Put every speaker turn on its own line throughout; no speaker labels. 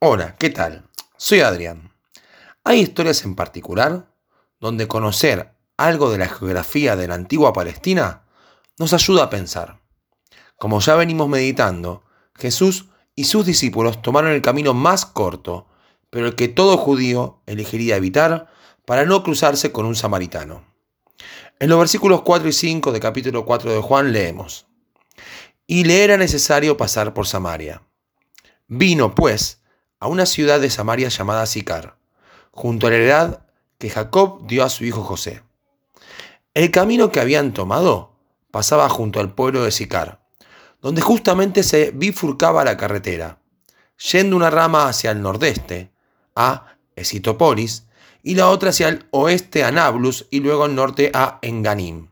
Hola, ¿qué tal? Soy Adrián. Hay historias en particular donde conocer algo de la geografía de la antigua Palestina nos ayuda a pensar. Como ya venimos meditando, Jesús y sus discípulos tomaron el camino más corto, pero el que todo judío elegiría evitar para no cruzarse con un samaritano. En los versículos 4 y 5 de capítulo 4 de Juan leemos, Y le era necesario pasar por Samaria. Vino, pues, a una ciudad de Samaria llamada Sicar, junto a la heredad que Jacob dio a su hijo José. El camino que habían tomado pasaba junto al pueblo de Sicar, donde justamente se bifurcaba la carretera, yendo una rama hacia el nordeste, a Esitopolis, y la otra hacia el oeste a Nablus y luego al norte a Enganim.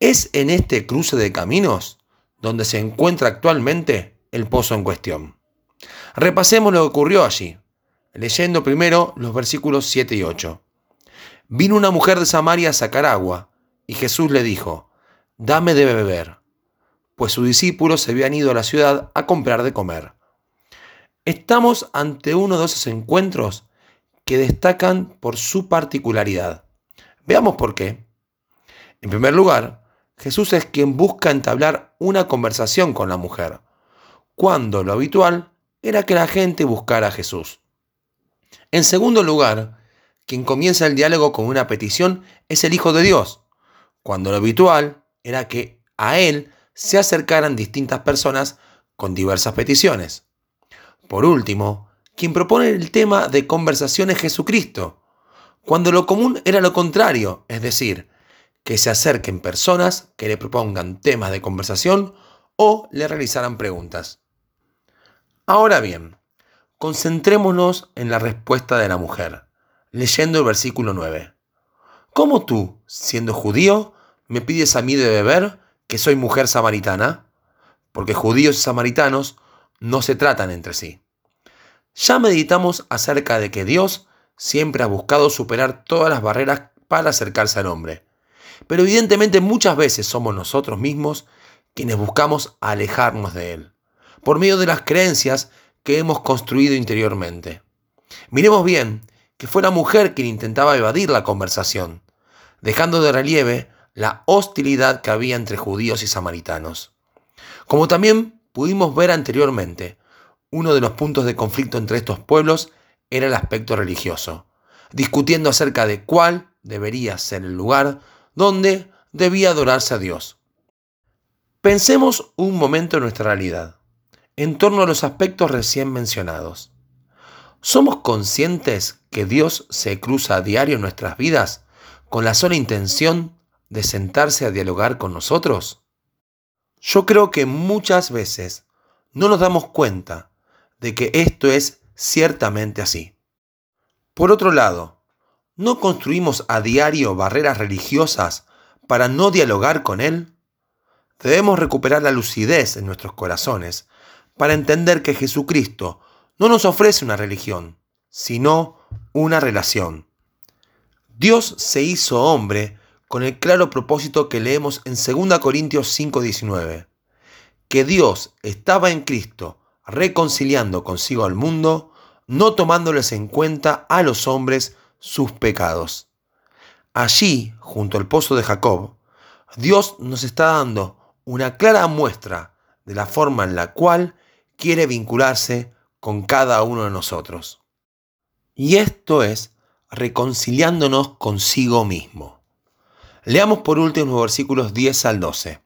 Es en este cruce de caminos donde se encuentra actualmente el pozo en cuestión. Repasemos lo que ocurrió allí, leyendo primero los versículos 7 y 8. Vino una mujer de Samaria a sacar agua, y Jesús le dijo, Dame de beber, pues sus discípulos se habían ido a la ciudad a comprar de comer. Estamos ante uno de esos encuentros que destacan por su particularidad. Veamos por qué. En primer lugar, Jesús es quien busca entablar una conversación con la mujer, cuando lo habitual era que la gente buscara a Jesús. En segundo lugar, quien comienza el diálogo con una petición es el Hijo de Dios, cuando lo habitual era que a Él se acercaran distintas personas con diversas peticiones. Por último, quien propone el tema de conversación es Jesucristo, cuando lo común era lo contrario, es decir, que se acerquen personas que le propongan temas de conversación o le realizaran preguntas. Ahora bien, concentrémonos en la respuesta de la mujer, leyendo el versículo 9. ¿Cómo tú, siendo judío, me pides a mí de beber que soy mujer samaritana? Porque judíos y samaritanos no se tratan entre sí. Ya meditamos acerca de que Dios siempre ha buscado superar todas las barreras para acercarse al hombre. Pero evidentemente muchas veces somos nosotros mismos quienes buscamos alejarnos de Él por medio de las creencias que hemos construido interiormente. Miremos bien que fue la mujer quien intentaba evadir la conversación, dejando de relieve la hostilidad que había entre judíos y samaritanos. Como también pudimos ver anteriormente, uno de los puntos de conflicto entre estos pueblos era el aspecto religioso, discutiendo acerca de cuál debería ser el lugar donde debía adorarse a Dios. Pensemos un momento en nuestra realidad en torno a los aspectos recién mencionados. ¿Somos conscientes que Dios se cruza a diario en nuestras vidas con la sola intención de sentarse a dialogar con nosotros? Yo creo que muchas veces no nos damos cuenta de que esto es ciertamente así. Por otro lado, ¿no construimos a diario barreras religiosas para no dialogar con Él? Debemos recuperar la lucidez en nuestros corazones para entender que Jesucristo no nos ofrece una religión, sino una relación. Dios se hizo hombre con el claro propósito que leemos en 2 Corintios 5:19, que Dios estaba en Cristo reconciliando consigo al mundo, no tomándoles en cuenta a los hombres sus pecados. Allí, junto al pozo de Jacob, Dios nos está dando una clara muestra de la forma en la cual quiere vincularse con cada uno de nosotros. Y esto es reconciliándonos consigo mismo. Leamos por último los versículos 10 al 12.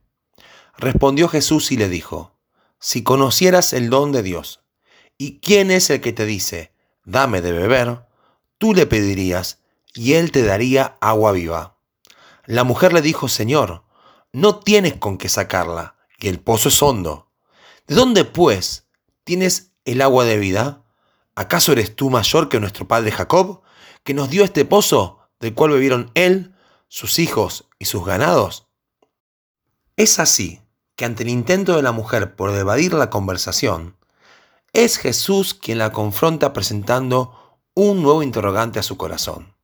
Respondió Jesús y le dijo, Si conocieras el don de Dios, y quién es el que te dice, dame de beber, tú le pedirías, y él te daría agua viva. La mujer le dijo, Señor, no tienes con qué sacarla, y el pozo es hondo. ¿De dónde, pues, tienes el agua de vida? ¿Acaso eres tú mayor que nuestro padre Jacob, que nos dio este pozo del cual bebieron él, sus hijos y sus ganados? Es así que ante el intento de la mujer por evadir la conversación, es Jesús quien la confronta presentando un nuevo interrogante a su corazón.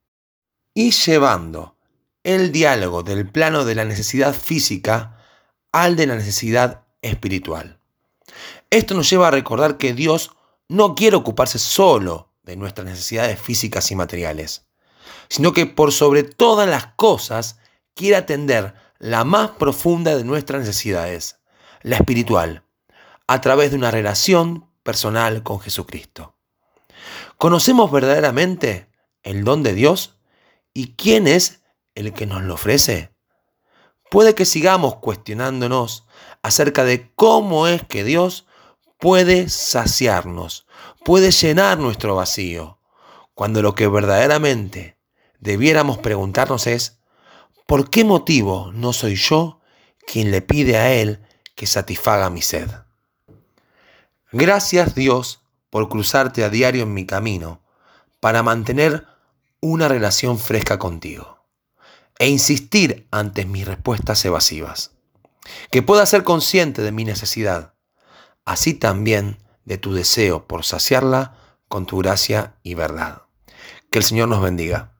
Y llevando el diálogo del plano de la necesidad física al de la necesidad espiritual. Esto nos lleva a recordar que Dios no quiere ocuparse solo de nuestras necesidades físicas y materiales, sino que por sobre todas las cosas quiere atender la más profunda de nuestras necesidades, la espiritual, a través de una relación personal con Jesucristo. ¿Conocemos verdaderamente el don de Dios y quién es el que nos lo ofrece? Puede que sigamos cuestionándonos acerca de cómo es que Dios puede saciarnos, puede llenar nuestro vacío, cuando lo que verdaderamente debiéramos preguntarnos es, ¿por qué motivo no soy yo quien le pide a Él que satisfaga mi sed? Gracias Dios por cruzarte a diario en mi camino para mantener una relación fresca contigo e insistir ante mis respuestas evasivas. Que pueda ser consciente de mi necesidad, así también de tu deseo por saciarla con tu gracia y verdad. Que el Señor nos bendiga.